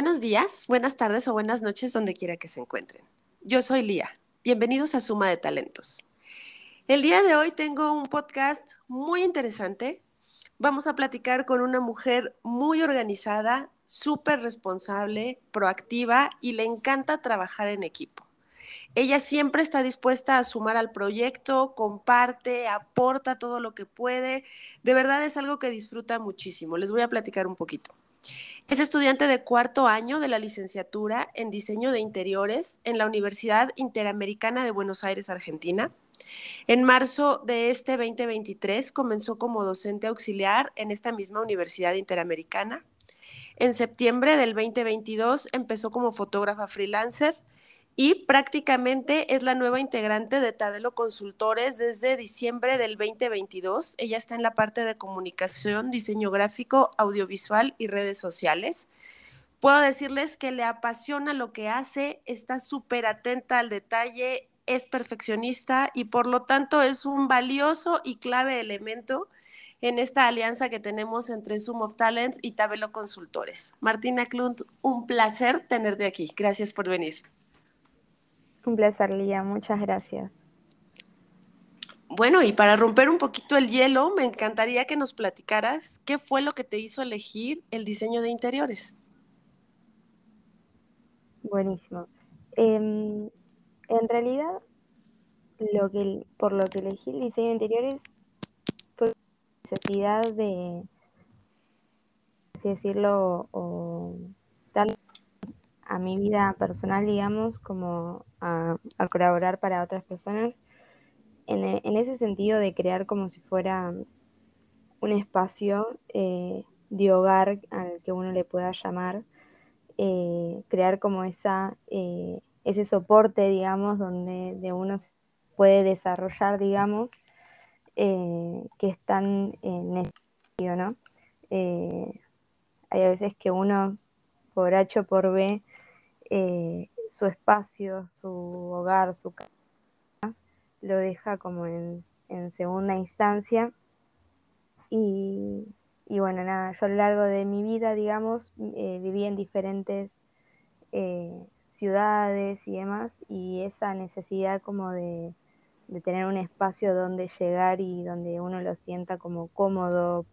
Buenos días, buenas tardes o buenas noches donde quiera que se encuentren. Yo soy Lía. Bienvenidos a Suma de Talentos. El día de hoy tengo un podcast muy interesante. Vamos a platicar con una mujer muy organizada, súper responsable, proactiva y le encanta trabajar en equipo. Ella siempre está dispuesta a sumar al proyecto, comparte, aporta todo lo que puede. De verdad es algo que disfruta muchísimo. Les voy a platicar un poquito. Es estudiante de cuarto año de la licenciatura en diseño de interiores en la Universidad Interamericana de Buenos Aires, Argentina. En marzo de este 2023 comenzó como docente auxiliar en esta misma Universidad Interamericana. En septiembre del 2022 empezó como fotógrafa freelancer y prácticamente es la nueva integrante de Tabelo Consultores desde diciembre del 2022. Ella está en la parte de comunicación, diseño gráfico, audiovisual y redes sociales. Puedo decirles que le apasiona lo que hace, está súper atenta al detalle, es perfeccionista y por lo tanto es un valioso y clave elemento en esta alianza que tenemos entre Zoom of Talents y Tabelo Consultores. Martina Klunt, un placer tenerte aquí. Gracias por venir. Un placer, Lía. Muchas gracias. Bueno, y para romper un poquito el hielo, me encantaría que nos platicaras qué fue lo que te hizo elegir el diseño de interiores. Buenísimo. Em, en realidad, lo que, por lo que elegí el diseño de interiores fue necesidad de, así decirlo, o, tanto a mi vida personal, digamos, como a, colaborar para otras personas, en, ese sentido de crear como si fuera un espacio eh, de hogar al que uno le pueda llamar, eh, crear como esa, eh, ese soporte, digamos, donde de uno puede desarrollar, digamos, que están necesario, ¿no? hay veces que uno, por H o por B, su espacio, su hogar, su casa, lo deja como en, segunda instancia. Y, bueno, nada, yo a lo largo de mi vida, digamos, eh, viví en diferentes eh, ciudades y demás, y esa necesidad como de, tener un espacio donde llegar y donde uno lo sienta como cómodo,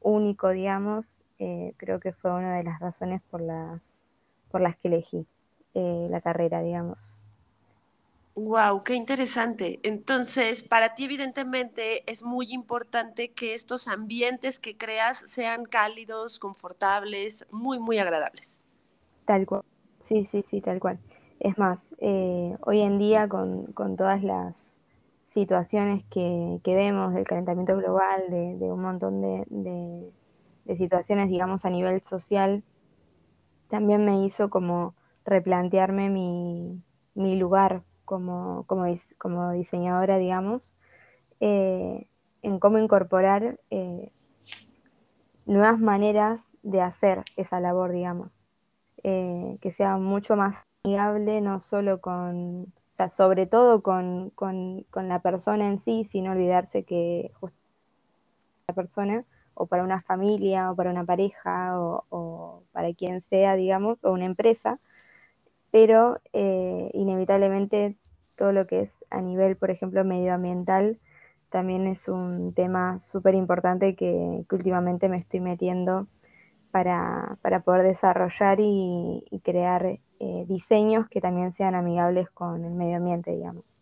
único, digamos, eh, creo que fue una de las razones por las, por las que elegí eh, la carrera, digamos. Wow, qué interesante. Entonces, para ti evidentemente es muy importante que estos ambientes que creas sean cálidos, confortables, muy, muy agradables. Tal cual. Sí, sí, sí, tal cual. Es más, eh, hoy en día con, todas las situaciones que, vemos del calentamiento global, de, un montón de de situaciones, digamos, a nivel social, también me hizo como replantearme mi, lugar como, como, diseñadora, digamos, eh, en cómo incorporar eh, nuevas maneras de hacer esa labor, digamos, eh, que sea mucho más amigable, no solo con, o sea, sobre todo con, con, con la persona en sí, sin olvidarse que justo la persona o para una familia o para una pareja o, para quien sea, digamos, o una empresa, pero eh, inevitablemente todo lo que es a nivel, por ejemplo, medioambiental, también es un tema súper importante que, últimamente me estoy metiendo para, poder desarrollar y, crear eh, diseños que también sean amigables con el medio ambiente, digamos.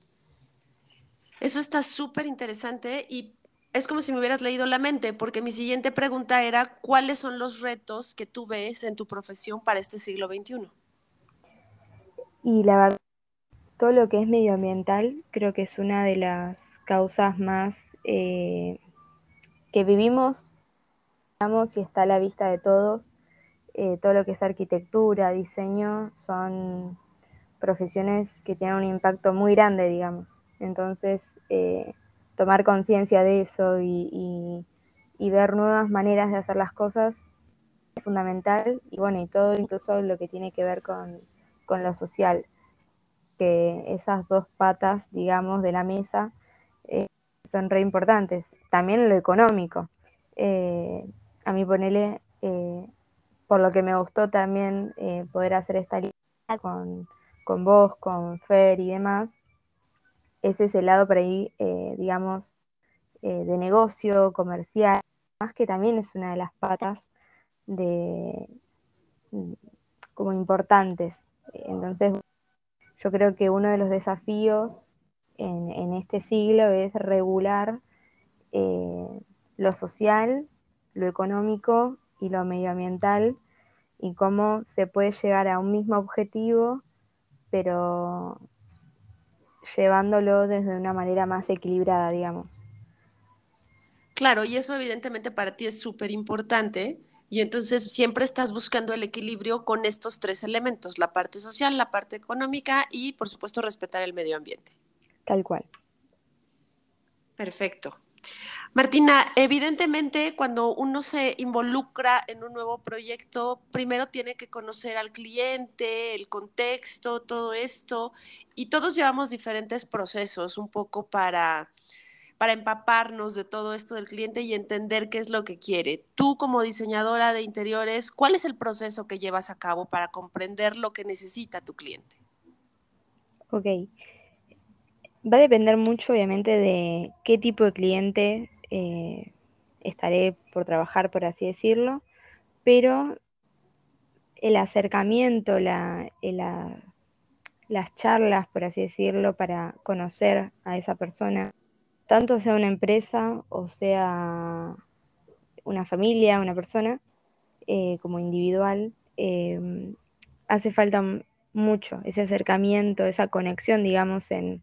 Eso está súper interesante y es como si me hubieras leído la mente, porque mi siguiente pregunta era, ¿cuáles son los retos que tú ves en tu profesión para este siglo XXI? Y la verdad, todo lo que es medioambiental creo que es una de las causas más eh, que vivimos, y está a la vista de todos. Eh, todo lo que es arquitectura, diseño, son profesiones que tienen un impacto muy grande, digamos. Entonces, eh, tomar conciencia de eso y, ver nuevas maneras de hacer las cosas es fundamental y bueno, y todo incluso lo que tiene que ver con, lo social, que esas dos patas, digamos, de la mesa eh, son re importantes. También lo económico. Eh, a mí ponele, eh, por lo que me gustó también poder hacer esta lista con, vos, con Fer y demás, es ese lado por ahí, eh, digamos, de negocio, comercial, más que también es una de las patas de como importantes. Entonces, yo creo que uno de los desafíos en, este siglo es regular eh, lo social, lo económico y lo medioambiental y cómo se puede llegar a un mismo objetivo, pero llevándolo desde una manera más equilibrada, digamos. Claro, y eso evidentemente para ti es súper importante. Y entonces siempre estás buscando el equilibrio con estos tres elementos, la parte social, la parte económica y por supuesto respetar el medio ambiente. Tal cual. Perfecto. Martina, evidentemente cuando uno se involucra en un nuevo proyecto, primero tiene que conocer al cliente, el contexto, todo esto, y todos llevamos diferentes procesos un poco para, para empaparnos de todo esto del cliente y entender qué es lo que quiere. Tú como diseñadora de interiores, ¿cuál es el proceso que llevas a cabo para comprender lo que necesita tu cliente? Ok. Va a depender mucho, obviamente, de qué tipo de cliente eh, estaré por trabajar, por así decirlo, pero el acercamiento, las charlas, por así decirlo, para conocer a esa persona, tanto sea una empresa o sea una familia, una persona, eh, como individual, eh, hace falta mucho ese acercamiento, esa conexión, digamos, en,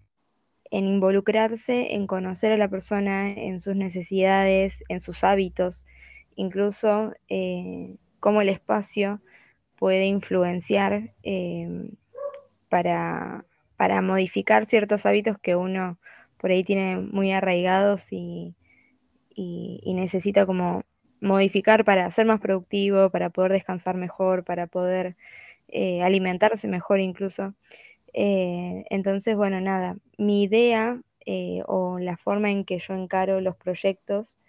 en involucrarse, en conocer a la persona, en sus necesidades, en sus hábitos, incluso eh, cómo el espacio puede influenciar em, para, modificar ciertos hábitos que uno por ahí tiene muy arraigados y, necesita como modificar para ser más productivo, para poder descansar mejor, para poder eh, alimentarse mejor incluso. Eh, entonces, bueno, nada, mi idea eh, o la forma en que yo encaro los proyectos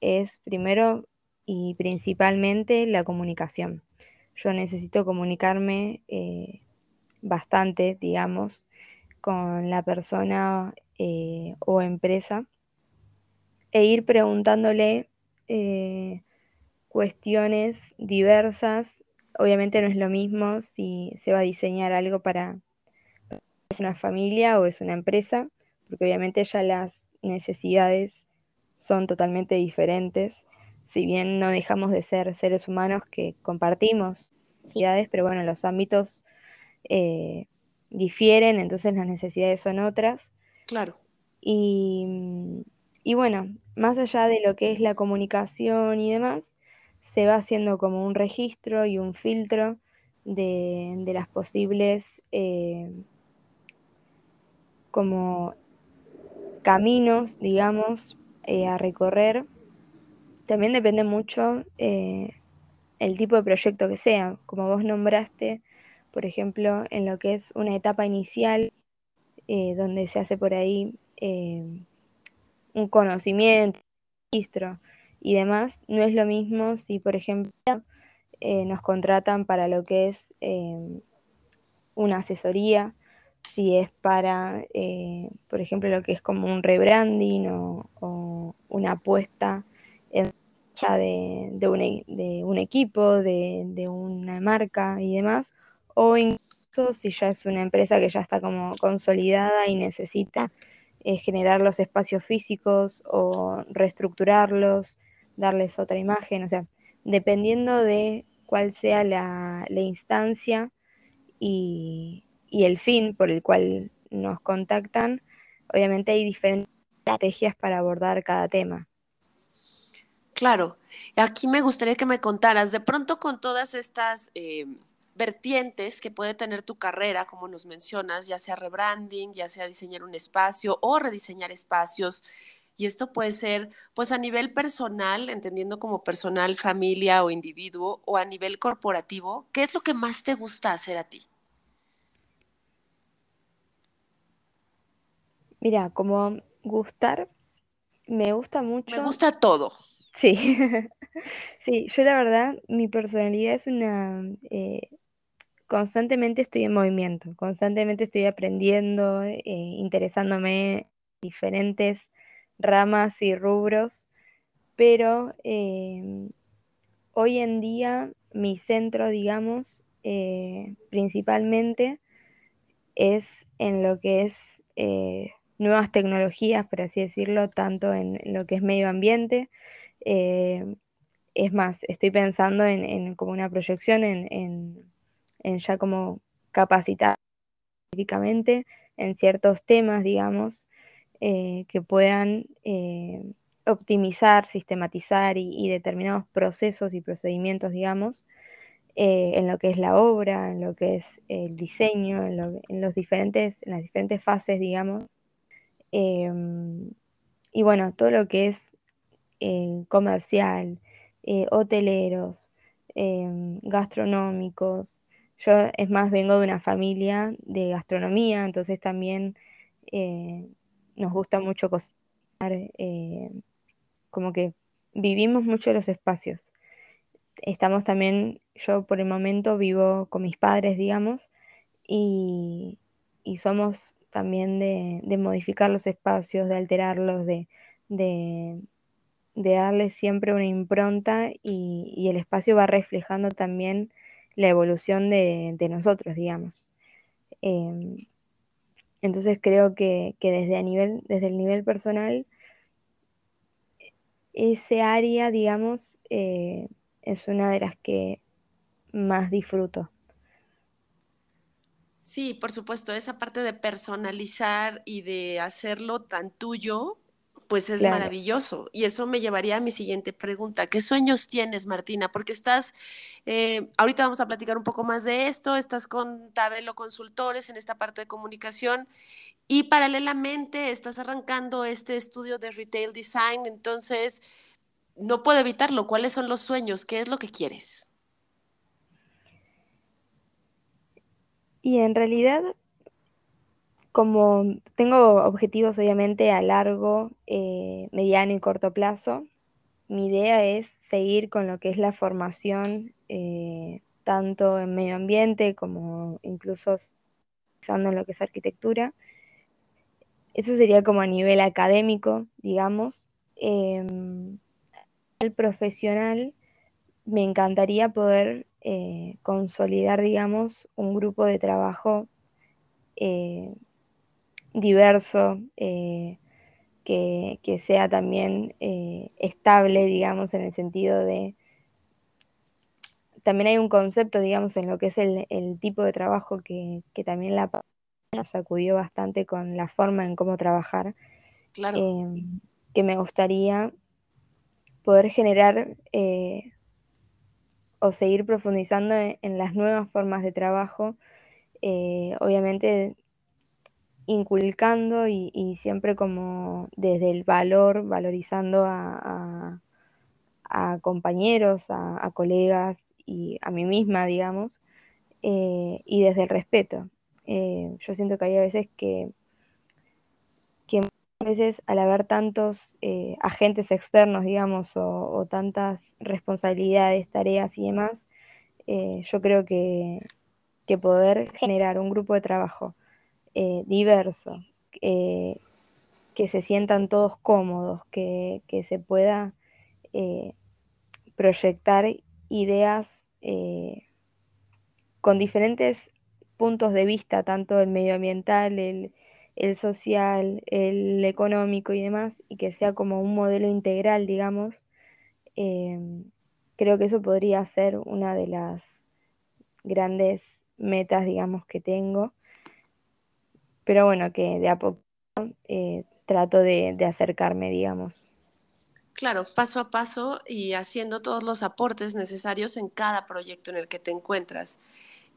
es primero y principalmente la comunicación. Yo necesito comunicarme eh, bastante, digamos, con la persona o empresa e ir preguntándole cuestiones diversas. Obviamente no es lo mismo si se va a diseñar algo para es una familia o es una empresa, porque obviamente ya las necesidades son totalmente diferentes, si bien no dejamos de ser seres humanos que compartimos necesidades, pero bueno, los ámbitos eh, difieren, entonces las necesidades son otras. Claro. Y, bueno, más allá de lo que es la comunicación y demás, se va haciendo como un registro y un filtro de, las posibles eh, como caminos, digamos, eh, a recorrer. También depende mucho eh, el tipo de proyecto que sea. Como vos nombraste, por ejemplo, en lo que es una etapa inicial, eh, donde se hace por ahí un conocimiento, registro y demás, no es lo mismo si, por ejemplo, nos contratan para lo que es una asesoría si es para, eh, por ejemplo, lo que es como un rebranding o, una apuesta en de, de, un, e, de un equipo, de, una marca y demás, o incluso si ya es una empresa que ya está como consolidada y necesita eh, generar los espacios físicos o reestructurarlos, darles otra imagen, o sea, dependiendo de cuál sea la, la instancia y, y el fin por el cual nos contactan, obviamente hay diferentes estrategias para abordar cada tema. Claro, aquí me gustaría que me contaras, de pronto con todas estas eh, vertientes que puede tener tu carrera, como nos mencionas, ya sea rebranding, ya sea diseñar un espacio o rediseñar espacios, y esto puede ser pues a nivel personal, entendiendo como personal, familia o individuo, o a nivel corporativo, ¿qué es lo que más te gusta hacer a ti? Mira, como gustar, me gusta mucho. Me gusta todo. Sí. Sí, yo la verdad, mi personalidad es una... eh, constantemente estoy en movimiento, constantemente estoy aprendiendo, eh, interesándome en diferentes ramas y rubros, pero em, hoy en día mi centro, digamos, eh, principalmente es en lo que es eh, nuevas tecnologías, por así decirlo, tanto en lo que es medio ambiente. eh, es más, estoy pensando en, como una proyección en, en- ya como capacitar específicamente en ciertos temas, digamos, eh, que puedan eh, optimizar, sistematizar y, determinados procesos y procedimientos, digamos, en lo que es la obra, en lo que es el diseño, en, en los diferentes, en las diferentes fases, digamos. Em, y bueno, todo lo que es eh, comercial, eh, hoteleros, em, gastronómicos. Yo, es más, vengo de una familia de gastronomía, entonces también eh, nos gusta mucho cocinar, como que vivimos mucho los espacios. Estamos también, yo por el momento vivo con mis padres, digamos, y, y somos también de, modificar los espacios, de alterarlos, de, de, de darle siempre una impronta y, el espacio va reflejando también la evolución de, nosotros, digamos. Eh, entonces creo que, desde el nivel personal, ese área, digamos, eh, es una de las que más disfruto. Sí, por supuesto, esa parte de personalizar y de hacerlo tan tuyo, pues es Claro. maravilloso. Y eso me llevaría a mi siguiente pregunta. ¿Qué sueños tienes, Martina? Porque estás, eh, ahorita vamos a platicar un poco más de esto, estás con Tabelo Consultores en esta parte de comunicación y paralelamente estás arrancando este estudio de retail design, entonces no puedo evitarlo. ¿Cuáles son los sueños? ¿Qué es lo que quieres? Y en realidad, como tengo objetivos obviamente a largo, eh, mediano y corto plazo, mi idea es seguir con lo que es la formación, eh, tanto en medio ambiente como incluso pensando en lo que es arquitectura. Eso sería como a nivel académico, digamos. Eh, el profesional, me encantaría poder eh, consolidar, digamos, un grupo de trabajo eh, diverso, eh, que, que, sea también estable, digamos, en el sentido de... También hay un concepto, digamos, en lo que es el, el tipo de trabajo que, que también la nos sacudió bastante con la forma en cómo trabajar, Claro. eh, que me gustaría poder generar eh, o seguir profundizando en, en, las nuevas formas de trabajo, eh, obviamente inculcando y, siempre como desde el valor, valorizando a, compañeros, a, colegas y a mí misma, digamos, eh, y desde el respeto. Eh, yo siento que hay a veces que, veces al haber tantos eh, agentes externos, digamos, o, o, tantas responsabilidades, tareas y demás, eh, yo creo que, que, poder generar un grupo de trabajo eh, diverso, que se sientan todos cómodos, que, que se pueda proyectar ideas con diferentes puntos de vista, tanto el medioambiental, el, el, social, el económico y demás, y que sea como un modelo integral, digamos, eh, creo que eso podría ser una de las grandes metas, digamos, que tengo. Pero bueno, que de a poco eh, trato de, de acercarme, digamos. Claro, paso a paso y haciendo todos los aportes necesarios en cada proyecto en el que te encuentras.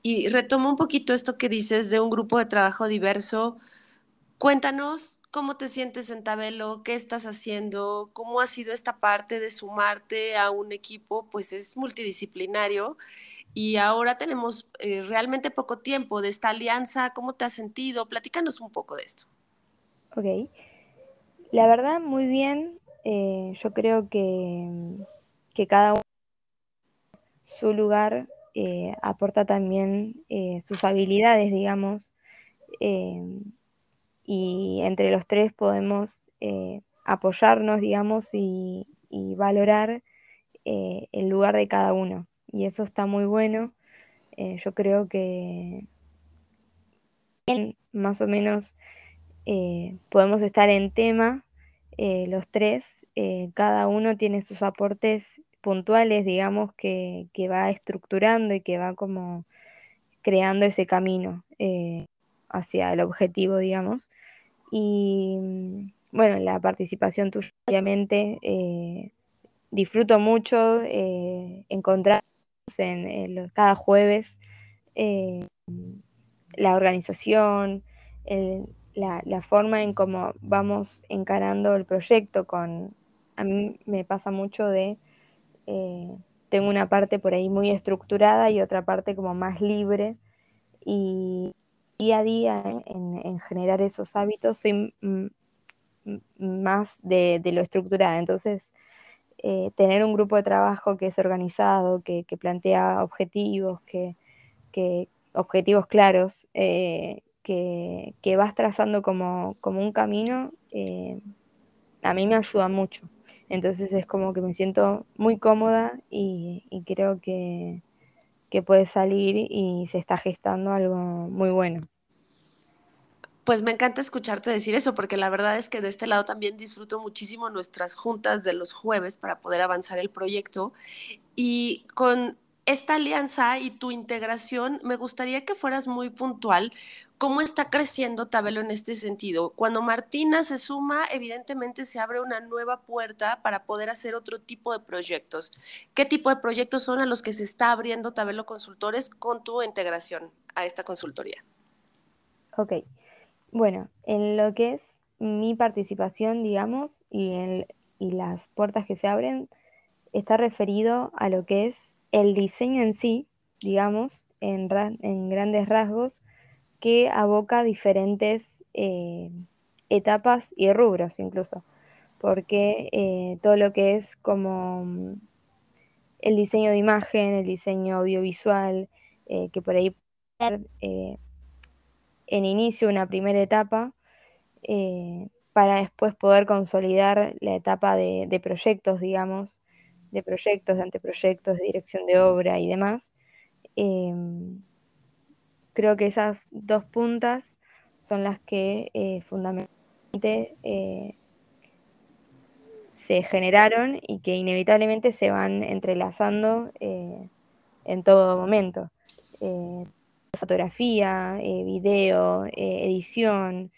Y retomo un poquito esto que dices de un grupo de trabajo diverso. Cuéntanos cómo te sientes en Tabelo, qué estás haciendo, cómo ha sido esta parte de sumarte a un equipo, pues es multidisciplinario y ahora tenemos eh, realmente poco tiempo de esta alianza. ¿Cómo te has sentido? Platícanos un poco de esto. Ok. La verdad, muy bien. Eh, yo creo que que cada uno su lugar eh, aporta también sus habilidades, digamos, y entre los tres podemos apoyarnos, digamos, y, valorar el lugar de cada uno. Y eso está muy bueno. yo creo que más o menos podemos estar en tema los tres, cada uno tiene sus aportes puntuales, digamos, que, va estructurando y que va como creando ese camino eh, hacia el objetivo, digamos. Y mm, bueno, la participación tuya, obviamente, eh, disfruto mucho eh, encontrarnos en, cada jueves la organización, la, la, forma en cómo vamos encarando el proyecto con, a mí me pasa mucho de eh, tengo una parte por ahí muy estructurada y otra parte como más libre. Y día a día en, generar esos hábitos soy más de, lo estructurada. Entonces, eh, tener un grupo de trabajo que es organizado, que, plantea objetivos, que, objetivos claros, eh, que, vas trazando como, como un camino, a mí me ayuda mucho. Entonces es como que me siento muy cómoda y, creo que, puede salir y se está gestando algo muy bueno. Pues me encanta escucharte decir eso, porque la verdad es que de este lado también disfruto muchísimo nuestras juntas de los jueves para poder avanzar el proyecto. Y con esta alianza y tu integración, me gustaría que fueras muy puntual. ¿Cómo está creciendo Tabelo en este sentido? Cuando Martina se suma, evidentemente se abre una nueva puerta para poder hacer otro tipo de proyectos. ¿Qué tipo de proyectos son a los que se está abriendo Tabelo Consultores con tu integración a esta consultoría? Ok. Bueno, en lo que es mi participación, digamos, y, y las puertas que se abren, está referido a lo que es el diseño en sí, digamos, en, grandes rasgos, que aboca diferentes eh, etapas y rubros incluso, porque eh, todo lo que es como mm, el diseño de imagen, el diseño audiovisual, eh, que por ahí en inicio una primera etapa, para después poder consolidar la etapa de proyectos, digamos, de proyectos, de anteproyectos, de dirección de obra y demás. Em, creo que esas dos puntas son las que eh, fundamentalmente eh, se generaron y que inevitablemente se van entrelazando eh, en todo momento. fotografía, video, edición,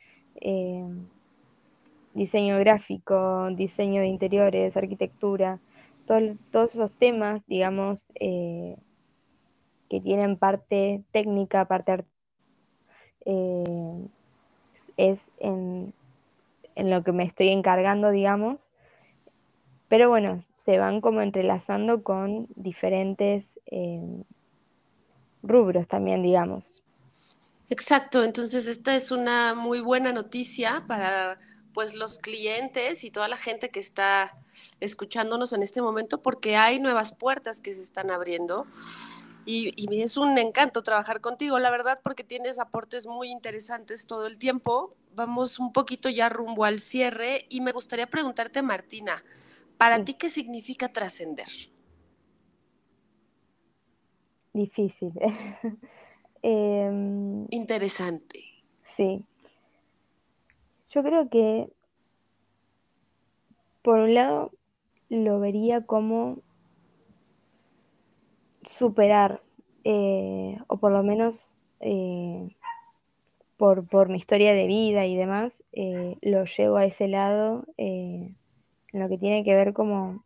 diseño gráfico, diseño de interiores, arquitectura todos esos temas, digamos, eh, que tienen parte técnica, parte artística, eh, es en, lo que me estoy encargando, digamos. Pero bueno, se van como entrelazando con diferentes eh, rubros también, digamos. Exacto, entonces esta es una muy buena noticia para pues los clientes y toda la gente que está escuchándonos en este momento porque hay nuevas puertas que se están abriendo y, y, es un encanto trabajar contigo, la verdad, porque tienes aportes muy interesantes todo el tiempo. Vamos un poquito ya rumbo al cierre y me gustaría preguntarte, Martina, ¿para ti qué significa trascender? Difícil. Em, Interesante. Sí, yo creo que, por un lado, lo vería como superar, eh, o por lo menos eh, por, mi historia de vida y demás, eh, lo llevo a ese lado en lo que tiene que ver como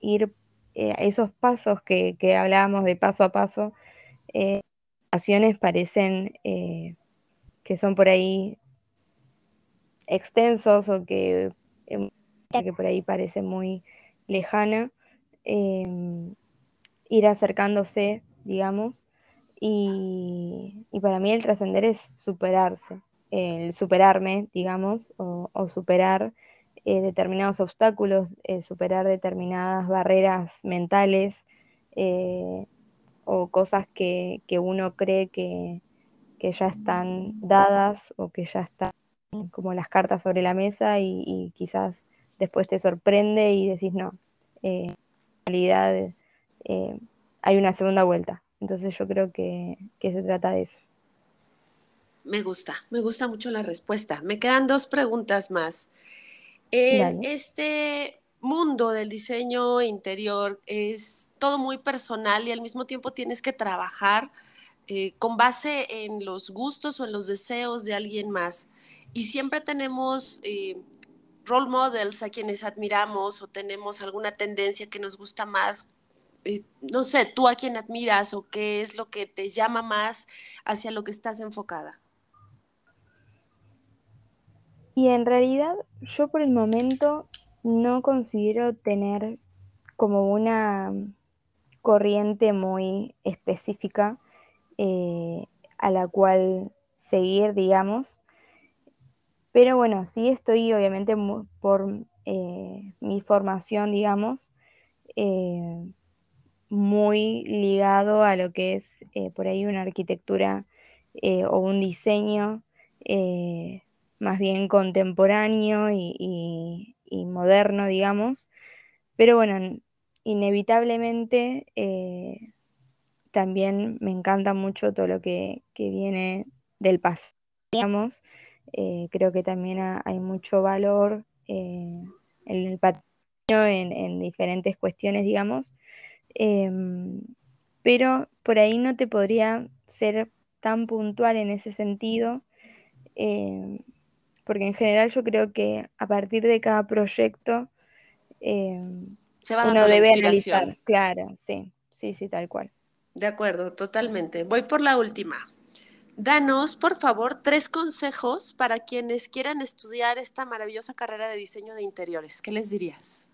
ir a esos pasos que, que, hablábamos de paso a paso. ocasiones parecen que son por ahí extensos o que, em, que por ahí parece muy lejana, em, ir acercándose, digamos, y, para mí el trascender es superarse, el superarme, digamos, o, superar eh, determinados obstáculos, eh, superar determinadas barreras mentales o cosas que, uno cree que, ya están dadas o que ya están como las cartas sobre la mesa y, quizás después te sorprende y decís no, en realidad hay una segunda vuelta. Entonces yo creo que se trata de eso. Me gusta, me gusta mucho la respuesta. Me quedan dos preguntas más. En este mundo del diseño interior es todo muy personal y al mismo tiempo tienes que trabajar eh, con base en los gustos o en los deseos de alguien más. Y siempre tenemos eh, role models a quienes admiramos o tenemos alguna tendencia que nos gusta más. Eh, no sé, tú a quién admiras o qué es lo que te llama más hacia lo que estás enfocada. Y en realidad yo por el momento no considero tener como una corriente muy específica eh, a la cual seguir, digamos. Pero bueno, sí estoy obviamente por eh, mi formación, digamos, eh, muy ligado a lo que es por ahí una arquitectura o un diseño más bien contemporáneo y, moderno, digamos. Pero bueno, inevitablemente eh, también me encanta mucho todo lo que, viene del pasado, digamos. Eh, creo que también hay mucho valor eh, en el patrimonio, en, diferentes cuestiones, digamos. Em, pero por ahí no te podría ser tan puntual en ese sentido em, porque en general yo creo que a partir de cada proyecto eh, Se va uno debe analizar. Claro, sí, sí, sí, tal cual. De acuerdo, totalmente. Voy por la última. Danos, por favor, tres consejos para quienes quieran estudiar esta maravillosa carrera de diseño de interiores. ¿Qué les dirías?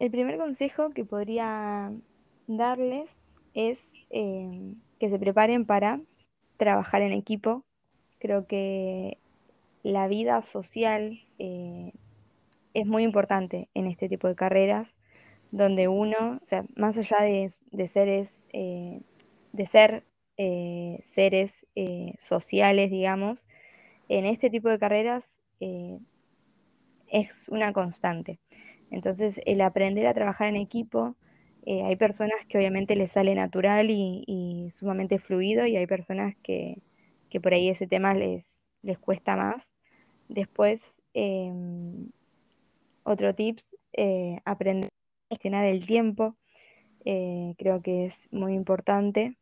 El primer consejo que podría darles es eh, que se preparen para trabajar en equipo. Creo que la vida social eh, es muy importante en este tipo de carreras, donde uno, o sea, más allá de, seres, eh, de ser eh, seres sociales, digamos, en este tipo de carreras es una constante. Entonces, el aprender a trabajar en equipo, eh, hay personas que obviamente les sale natural y, sumamente fluido y hay personas que, por ahí ese tema les, les cuesta más. Después, em, otro tips, eh, aprender a gestionar el tiempo, eh, creo que es muy importante.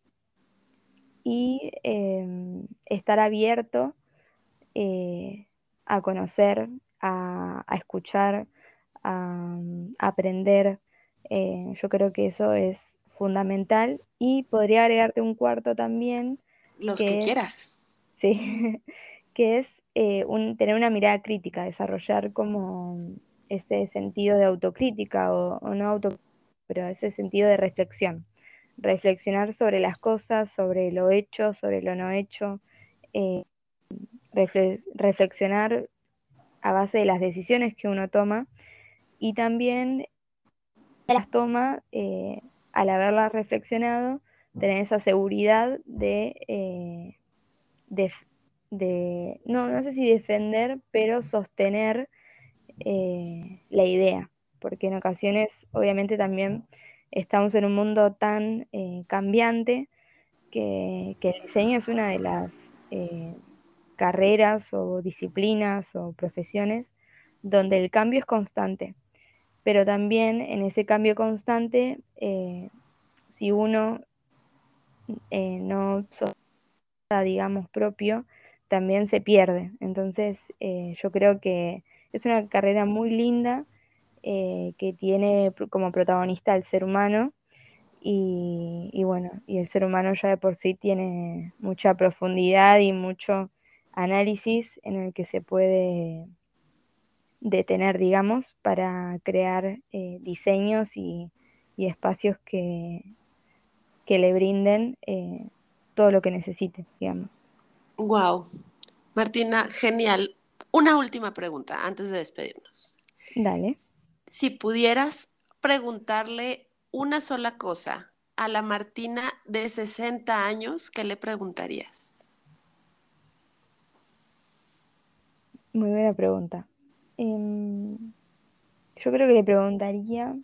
Y em, estar abierto a conocer, a, escuchar, a aprender eh, yo creo que eso es fundamental y podría agregarte un cuarto también. Los que, quieras. Sí, que es eh, tener una mirada crítica, desarrollar como ese sentido de autocrítica o, no autocrítica, pero ese sentido de reflexión. Reflexionar sobre las cosas, sobre lo hecho, sobre lo no hecho. Eh, reflexionar a base de las decisiones que uno toma y también las toma, eh, al haberlas reflexionado, tener esa seguridad de, eh, de, no, no sé si defender, pero sostener la idea, porque en ocasiones obviamente también estamos en un mundo tan cambiante que, que, el diseño es una de las carreras o disciplinas o profesiones donde el cambio es constante pero también en ese cambio constante, eh, si uno eh, no digamos, propio, también se pierde. Entonces, eh, yo creo que es una carrera muy linda que tiene como protagonista al ser humano. Y, y, bueno, y el ser humano ya de por sí tiene mucha profundidad y mucho análisis en el que se puede de tener, digamos, para crear eh, diseños y, espacios que, que, le brinden eh, todo lo que necesite, digamos. Wow. Martina, genial. Una última pregunta antes de despedirnos. Dale. Si pudieras preguntarle una sola cosa a la Martina de 60 años, ¿qué le preguntarías? Muy buena pregunta. Em, yo creo que le preguntaría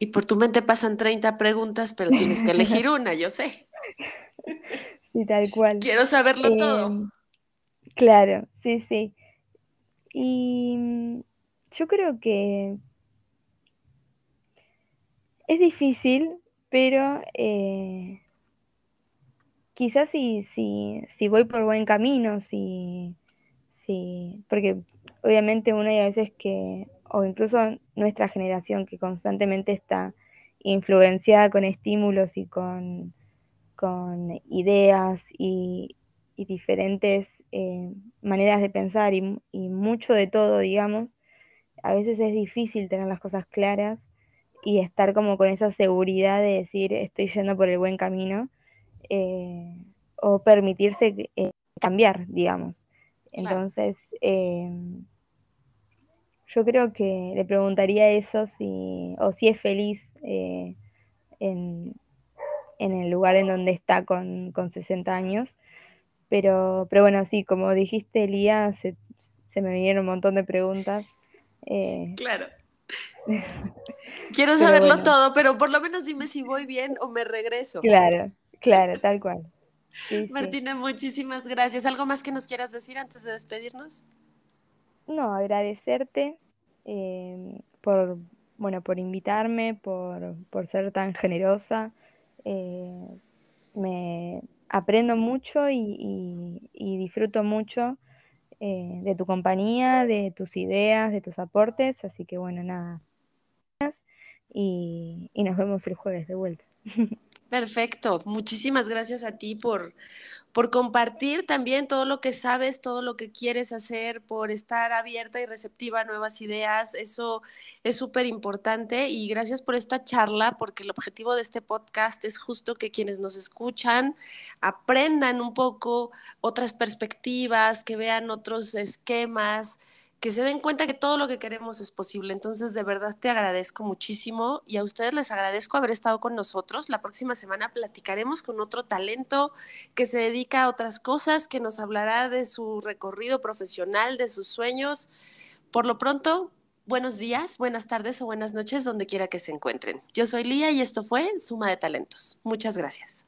Y por tu mente pasan 30 preguntas, pero tienes que elegir una, yo sé. Sí, tal cual. Quiero saberlo todo. Claro, sí, sí. Y mm, yo creo que es difícil, pero eh, quizás si, si, si voy por buen camino, si, si, porque obviamente una hay a veces que, o incluso nuestra generación que constantemente está influenciada con estímulos y con, con ideas y, diferentes eh, maneras de pensar y, y, mucho de todo, digamos, a veces es difícil tener las cosas claras y estar como con esa seguridad de decir estoy yendo por el buen camino eh, o permitirse eh, cambiar, digamos. Entonces, em, yo creo que le preguntaría eso si, o si es feliz eh, en, el lugar en donde está con, 60 años. Pero, pero bueno, sí, como dijiste, Elías, se, se me vinieron un montón de preguntas. claro. Quiero saberlo todo, pero por lo menos dime si voy bien o me regreso. Claro, Claro, tal cual. Martina, muchísimas gracias. ¿Algo más que nos quieras decir antes de despedirnos? No, agradecerte em, por, bueno, por invitarme, por, ser tan generosa. Eh, me aprendo mucho y, disfruto mucho eh, de tu compañía, de tus ideas, de tus aportes. Así que bueno, nada. Y, y nos vemos el jueves de vuelta. Perfecto. Muchísimas gracias a ti por, por compartir también todo lo que sabes, todo lo que quieres hacer, por estar abierta y receptiva a nuevas ideas. Eso es súper importante y gracias por esta charla, porque el objetivo de este podcast es justo que quienes nos escuchan aprendan un poco otras perspectivas, que vean otros esquemas que se den cuenta que todo lo que queremos es posible. Entonces, de verdad te agradezco muchísimo y a ustedes les agradezco haber estado con nosotros. La próxima semana platicaremos con otro talento que se dedica a otras cosas, que nos hablará de su recorrido profesional, de sus sueños. Por lo pronto, buenos días, buenas tardes o buenas noches, donde quiera que se encuentren. Yo soy Lía y esto fue Suma de Talentos. Muchas gracias.